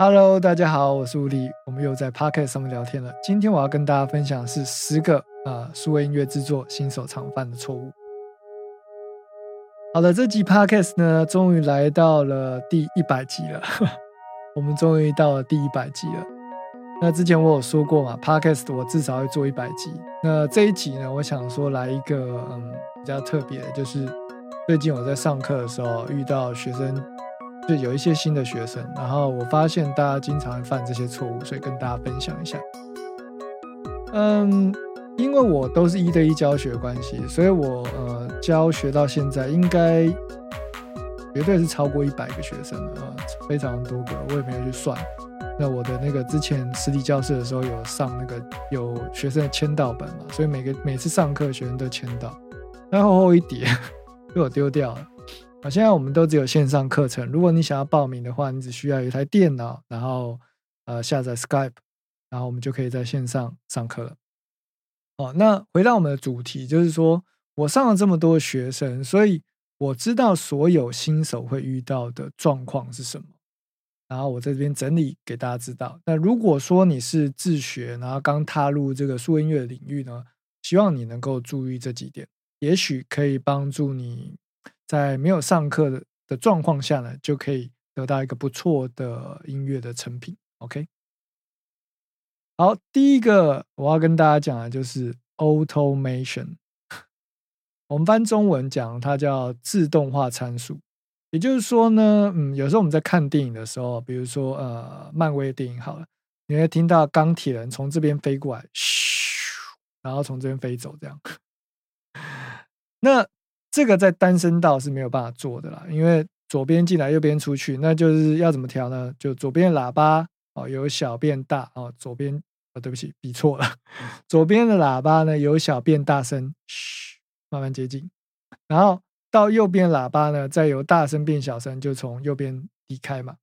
Hello，大家好，我是吴力，我们又在 Pocket 上面聊天了。今天我要跟大家分享是十个啊，数位音乐制作新手常犯的错误。好的，这集 Podcast 呢，终于来到了第一百集了。我们终于到了第一百集了。那之前我有说过嘛，Podcast 我至少会做一百集。那这一集呢，我想说来一个嗯比较特别的，就是最近我在上课的时候遇到学生。就有一些新的学生，然后我发现大家经常犯这些错误，所以跟大家分享一下。嗯，因为我都是一对一教学关系，所以我呃教学到现在应该绝对是超过一百个学生了啊，非常多个，我也没有去算。那我的那个之前实体教室的时候有上那个有学生的签到本嘛，所以每个每次上课学生都签到，那厚厚一叠 被我丢掉了。啊，现在我们都只有线上课程。如果你想要报名的话，你只需要一台电脑，然后呃下载 Skype，然后我们就可以在线上上课了。哦，那回到我们的主题，就是说我上了这么多学生，所以我知道所有新手会遇到的状况是什么。然后我在这边整理给大家知道。那如果说你是自学，然后刚踏入这个数音乐领域呢，希望你能够注意这几点，也许可以帮助你。在没有上课的的状况下呢，就可以得到一个不错的音乐的成品。OK，好，第一个我要跟大家讲的就是 automation。我们翻中文讲，它叫自动化参数。也就是说呢，嗯，有时候我们在看电影的时候，比如说呃，漫威电影好了，你会听到钢铁人从这边飞过来，咻，然后从这边飞走，这样。那这个在单声道是没有办法做的啦，因为左边进来，右边出去，那就是要怎么调呢？就左边喇叭哦，由小变大哦，左边啊，对不起，比错了，左边的喇叭呢由小变大声，嘘，慢慢接近，然后到右边喇叭呢再由大声变小声，就从右边离开嘛，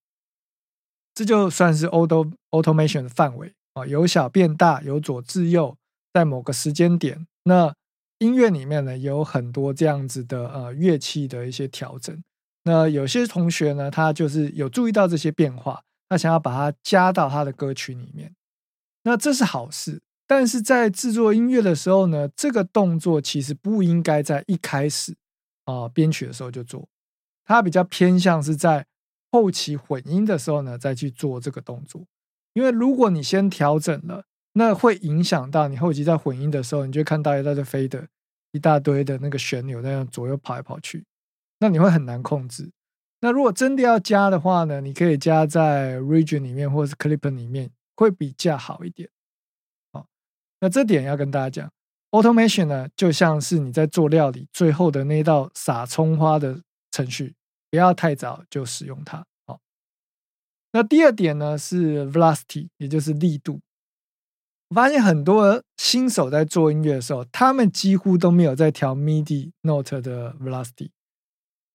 这就算是 auto automation 的范围啊，由小变大，由左至右，在某个时间点，那。音乐里面呢有很多这样子的呃乐器的一些调整，那有些同学呢他就是有注意到这些变化，他想要把它加到他的歌曲里面，那这是好事。但是在制作音乐的时候呢，这个动作其实不应该在一开始啊编曲的时候就做，它比较偏向是在后期混音的时候呢再去做这个动作，因为如果你先调整了。那会影响到你后期在混音的时候，你就看到一大堆飞的，一大堆的那个旋钮那样左右跑来跑去，那你会很难控制。那如果真的要加的话呢，你可以加在 region 里面或者是 clip 里面，会比较好一点。好，那这点要跟大家讲，automation 呢就像是你在做料理最后的那道撒葱花的程序，不要太早就使用它。好，那第二点呢是 velocity，也就是力度。我发现很多新手在做音乐的时候，他们几乎都没有在调 MIDI note 的 velocity。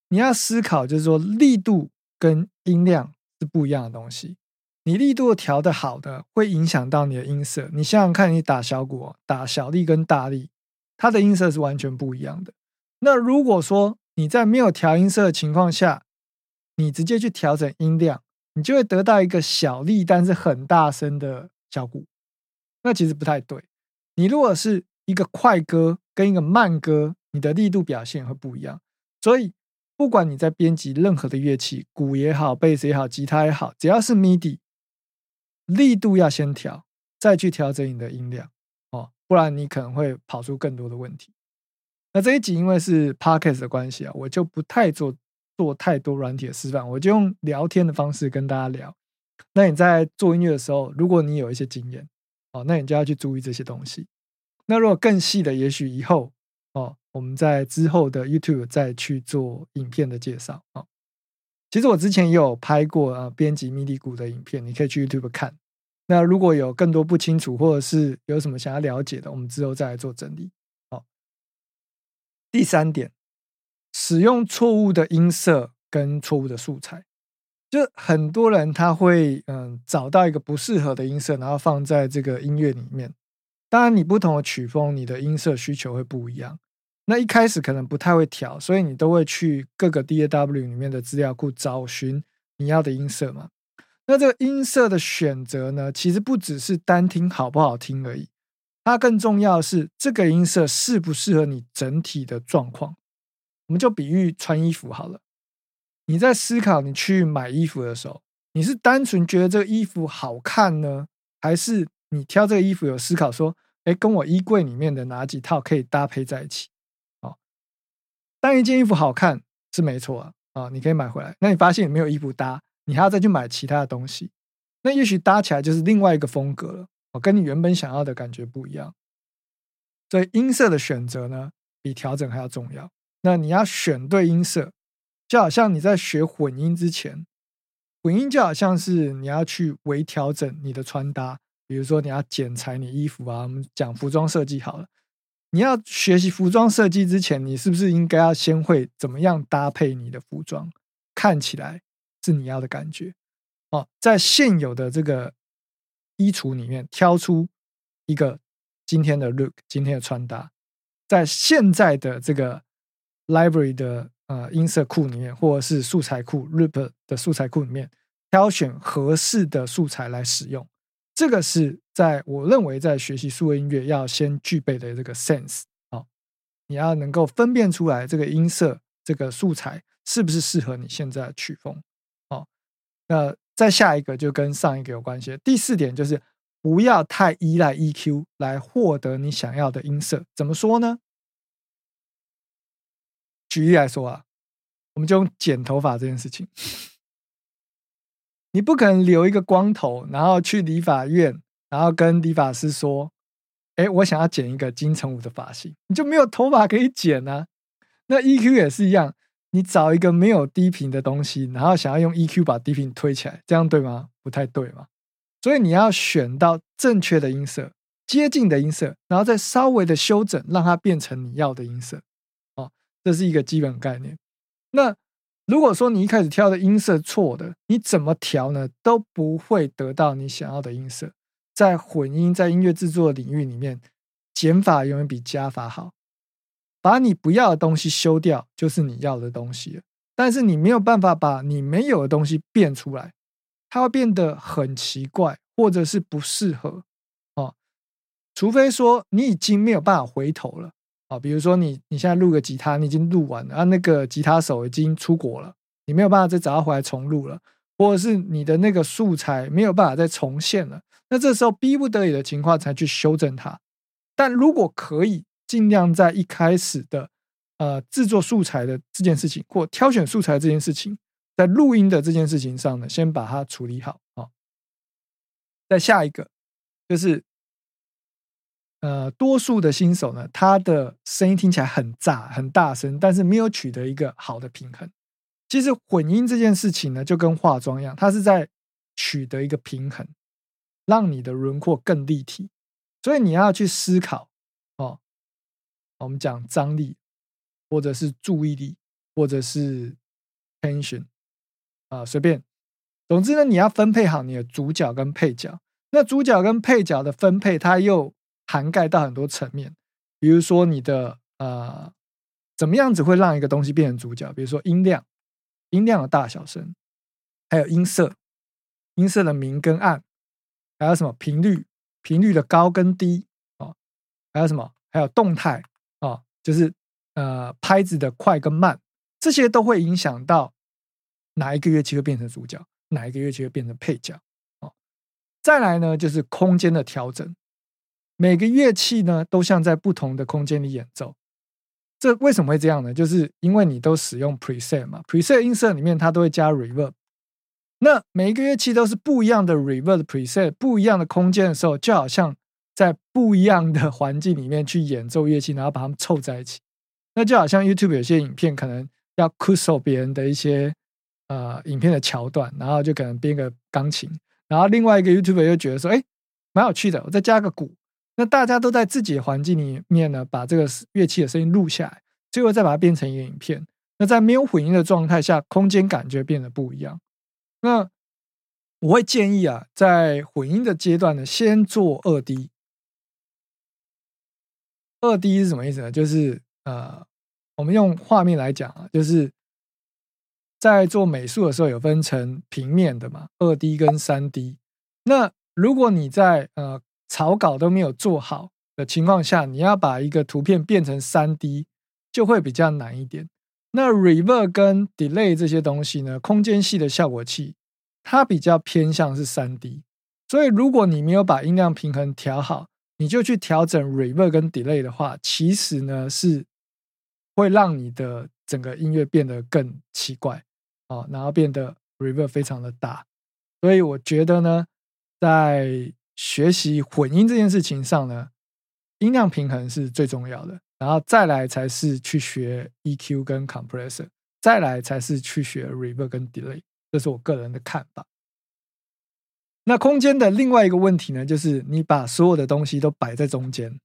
你要思考，就是说力度跟音量是不一样的东西。你力度调的好的，会影响到你的音色。你想想看，你打小鼓，打小力跟大力，它的音色是完全不一样的。那如果说你在没有调音色的情况下，你直接去调整音量，你就会得到一个小力但是很大声的小鼓。那其实不太对。你如果是一个快歌跟一个慢歌，你的力度表现会不一样。所以，不管你在编辑任何的乐器，鼓也好，贝斯也好，吉他也好，只要是 MIDI，力度要先调，再去调整你的音量哦，不然你可能会跑出更多的问题。那这一集因为是 Podcast 的关系啊，我就不太做做太多软体的示范，我就用聊天的方式跟大家聊。那你在做音乐的时候，如果你有一些经验，哦，那你就要去注意这些东西。那如果更细的，也许以后哦，我们在之后的 YouTube 再去做影片的介绍啊。其实我之前也有拍过啊，编辑 MIDI 鼓的影片，你可以去 YouTube 看。那如果有更多不清楚，或者是有什么想要了解的，我们之后再来做整理。好，第三点，使用错误的音色跟错误的素材。就很多人他会嗯找到一个不适合的音色，然后放在这个音乐里面。当然，你不同的曲风，你的音色需求会不一样。那一开始可能不太会调，所以你都会去各个 DAW 里面的资料库找寻你要的音色嘛。那这个音色的选择呢，其实不只是单听好不好听而已，它更重要的是这个音色适不适合你整体的状况。我们就比喻穿衣服好了，你在思考你去买衣服的时候，你是单纯觉得这个衣服好看呢，还是你挑这个衣服有思考说，哎，跟我衣柜里面的哪几套可以搭配在一起？哦，当一件衣服好看是没错啊，啊，你可以买回来。那你发现你没有衣服搭？你还要再去买其他的东西，那也许搭起来就是另外一个风格了。哦，跟你原本想要的感觉不一样。所以音色的选择呢，比调整还要重要。那你要选对音色，就好像你在学混音之前，混音就好像是你要去微调整你的穿搭。比如说你要剪裁你衣服啊，我们讲服装设计好了。你要学习服装设计之前，你是不是应该要先会怎么样搭配你的服装，看起来？是你要的感觉哦，在现有的这个衣橱里面挑出一个今天的 look，今天的穿搭，在现在的这个 library 的呃音色库里面，或者是素材库 r i p 的素材库里面挑选合适的素材来使用，这个是在我认为在学习数位音乐要先具备的这个 sense 哦，你要能够分辨出来这个音色这个素材是不是适合你现在的曲风哦。那再下一个就跟上一个有关系。第四点就是不要太依赖 EQ 来获得你想要的音色。怎么说呢？举例来说啊，我们就用剪头发这件事情，你不可能留一个光头，然后去理发院，然后跟理发师说：“哎，我想要剪一个金城武的发型。”你就没有头发可以剪啊。那 EQ 也是一样。你找一个没有低频的东西，然后想要用 EQ 把低频推起来，这样对吗？不太对嘛。所以你要选到正确的音色、接近的音色，然后再稍微的修整，让它变成你要的音色。这是一个基本概念。那如果说你一开始挑的音色错的，你怎么调呢？都不会得到你想要的音色。在混音、在音乐制作领域里面，减法永远比加法好。把你不要的东西修掉，就是你要的东西了。但是你没有办法把你没有的东西变出来，它会变得很奇怪，或者是不适合哦。除非说你已经没有办法回头了啊，比如说你你现在录个吉他，你已经录完了，啊，那个吉他手已经出国了，你没有办法再找他回来重录了，或者是你的那个素材没有办法再重现了，那这时候逼不得已的情况才去修正它。但如果可以。尽量在一开始的呃制作素材的这件事情，或挑选素材这件事情，在录音的这件事情上呢，先把它处理好啊。再下一个就是，呃，多数的新手呢，他的声音听起来很炸、很大声，但是没有取得一个好的平衡。其实混音这件事情呢，就跟化妆一样，它是在取得一个平衡，让你的轮廓更立体。所以你要去思考。哦我们讲张力，或者是注意力，或者是 tension 啊，随便。总之呢，你要分配好你的主角跟配角。那主角跟配角的分配，它又涵盖到很多层面。比如说你的呃，怎么样子会让一个东西变成主角？比如说音量、音量的大小声，还有音色、音色的明跟暗，还有什么频率、频率的高跟低啊，还有什么？还有动态。就是呃拍子的快跟慢，这些都会影响到哪一个乐器会变成主角，哪一个乐器会变成配角。哦，再来呢就是空间的调整，每个乐器呢都像在不同的空间里演奏。这为什么会这样呢？就是因为你都使用 preset 嘛，preset 音色里面它都会加 reverb。那每一个乐器都是不一样的 reverb preset，不一样的空间的时候，就好像。在不一样的环境里面去演奏乐器，然后把它们凑在一起，那就好像 YouTube 有些影片可能要 c u s o 别人的一些呃影片的桥段，然后就可能编个钢琴，然后另外一个 YouTube 又觉得说，哎，蛮有趣的，我再加个鼓，那大家都在自己的环境里面呢，把这个乐器的声音录下来，最后再把它变成一个影片。那在没有混音的状态下，空间感觉变得不一样。那我会建议啊，在混音的阶段呢，先做二 D。二 D 是什么意思呢？就是呃，我们用画面来讲啊，就是在做美术的时候有分成平面的嘛，二 D 跟三 D。那如果你在呃草稿都没有做好的情况下，你要把一个图片变成三 D，就会比较难一点。那 reverb 跟 delay 这些东西呢，空间系的效果器，它比较偏向是三 D。所以如果你没有把音量平衡调好，你就去调整 reverb 跟 delay 的话，其实呢是会让你的整个音乐变得更奇怪啊，然后变得 reverb 非常的大。所以我觉得呢，在学习混音这件事情上呢，音量平衡是最重要的，然后再来才是去学 EQ 跟 compressor，再来才是去学 reverb 跟 delay。这是我个人的看法。那空间的另外一个问题呢，就是你把所有的东西都摆在中间，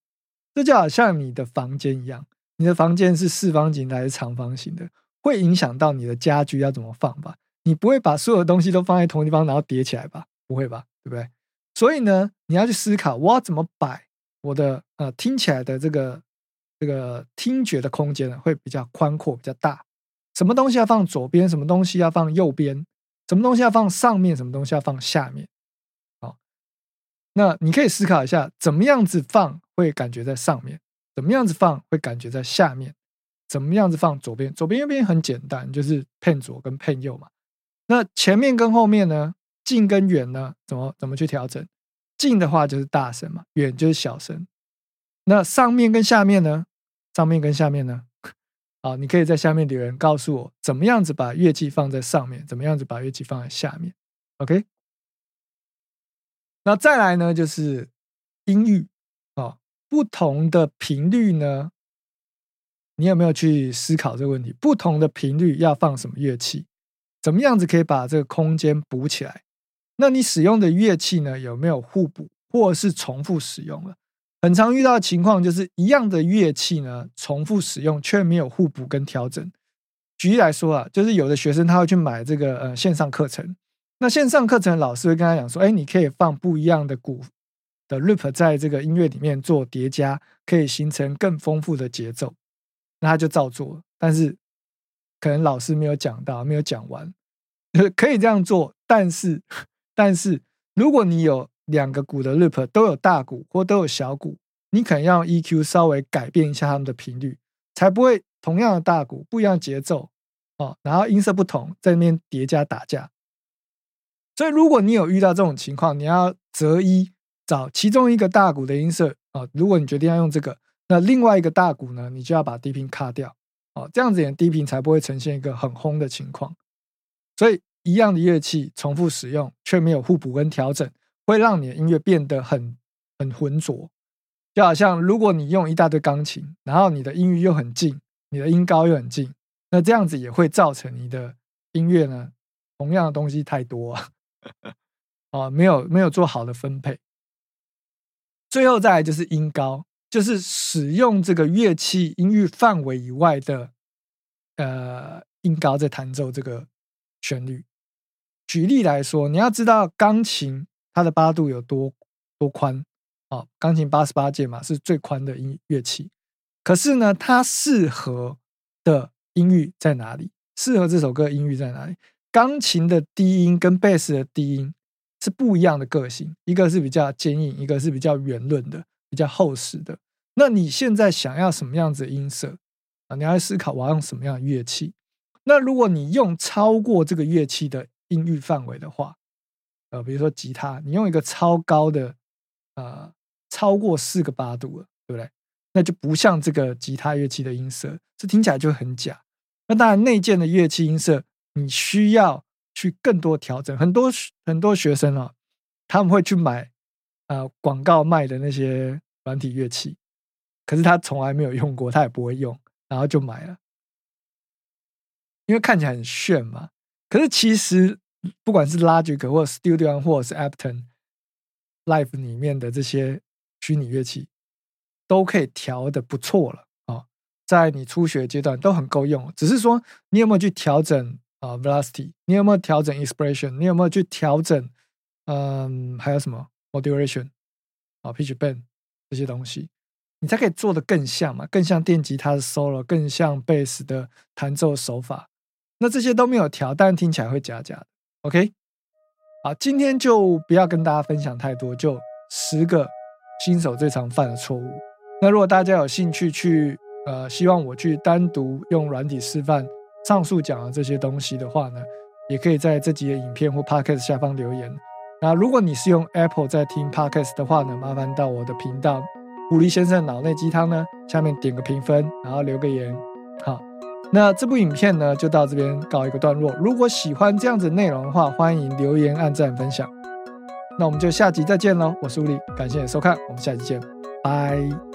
这就好像你的房间一样，你的房间是四方形的还是长方形的，会影响到你的家具要怎么放吧？你不会把所有的东西都放在同一地方，然后叠起来吧？不会吧？对不对？所以呢，你要去思考，我要怎么摆我的呃听起来的这个这个听觉的空间呢，会比较宽阔、比较大。什么东西要放左边？什么东西要放右边？什么东西要放上面？什么东西要放下面？好那你可以思考一下，怎么样子放会感觉在上面，怎么样子放会感觉在下面，怎么样子放左边、左边、右边很简单，就是偏左跟偏右嘛。那前面跟后面呢？近跟远呢？怎么怎么去调整？近的话就是大声嘛，远就是小声。那上面跟下面呢？上面跟下面呢？好，你可以在下面留言告诉我，怎么样子把乐器放在上面，怎么样子把乐器放在下面？OK。那再来呢，就是音域啊，不同的频率呢，你有没有去思考这个问题？不同的频率要放什么乐器？怎么样子可以把这个空间补起来？那你使用的乐器呢，有没有互补或是重复使用了？很常遇到的情况就是一样的乐器呢，重复使用却没有互补跟调整。举例来说啊，就是有的学生他会去买这个呃线上课程。那线上课程老师会跟他讲说：“哎，你可以放不一样的鼓的 loop 在这个音乐里面做叠加，可以形成更丰富的节奏。”那他就照做，但是可能老师没有讲到，没有讲完，可以这样做，但是但是如果你有两个鼓的 loop 都有大鼓或都有小鼓，你可能要 EQ 稍微改变一下它们的频率，才不会同样的大鼓不一样节奏哦，然后音色不同在那边叠加打架。所以，如果你有遇到这种情况，你要择一找其中一个大鼓的音色啊。如果你决定要用这个，那另外一个大鼓呢，你就要把低频卡掉哦，这样子你的低频才不会呈现一个很轰的情况。所以，一样的乐器重复使用却没有互补跟调整，会让你的音乐变得很很浑浊。就好像如果你用一大堆钢琴，然后你的音域又很近，你的音高又很近，那这样子也会造成你的音乐呢，同样的东西太多啊。没有没有做好的分配，最后再来就是音高，就是使用这个乐器音域范围以外的呃音高在弹奏这个旋律。举例来说，你要知道钢琴它的八度有多多宽哦，钢琴八十八键嘛是最宽的音乐器，可是呢，它适合的音域在哪里？适合这首歌的音域在哪里？钢琴的低音跟贝斯的低音是不一样的个性，一个是比较坚硬，一个是比较圆润的、比较厚实的。那你现在想要什么样子的音色啊？你要思考我要用什么样的乐器。那如果你用超过这个乐器的音域范围的话，呃，比如说吉他，你用一个超高的，呃，超过四个八度了，对不对？那就不像这个吉他乐器的音色，这听起来就很假。那当然，内建的乐器音色。你需要去更多调整，很多很多学生啊，他们会去买呃广告卖的那些软体乐器，可是他从来没有用过，他也不会用，然后就买了，因为看起来很炫嘛。可是其实不管是 Logic 或者 Studio 或者是 Ableton Live 里面的这些虚拟乐器，都可以调的不错了啊，在你初学阶段都很够用，只是说你有没有去调整。啊，velocity，你有没有调整 expression？你有没有去调整？嗯，还有什么 modulation？啊，pitch bend 这些东西，你才可以做的更像嘛，更像电吉他的 solo，更像贝斯的弹奏手法。那这些都没有调，但听起来会假假的。OK，好，今天就不要跟大家分享太多，就十个新手最常犯的错误。那如果大家有兴趣去呃，希望我去单独用软体示范上述讲的这些东西的话呢，也可以在这集的影片或 Podcast 下方留言。那如果你是用 Apple 在听 Podcast 的话呢，麻烦到我的频道“狐狸先生脑内鸡汤”呢，下面点个评分，然后留个言。那这部影片呢就到这边告一个段落。如果喜欢这样子内容的话，欢迎留言、按赞、分享。那我们就下集再见喽！我是狐狸，感谢你收看，我们下集见，拜。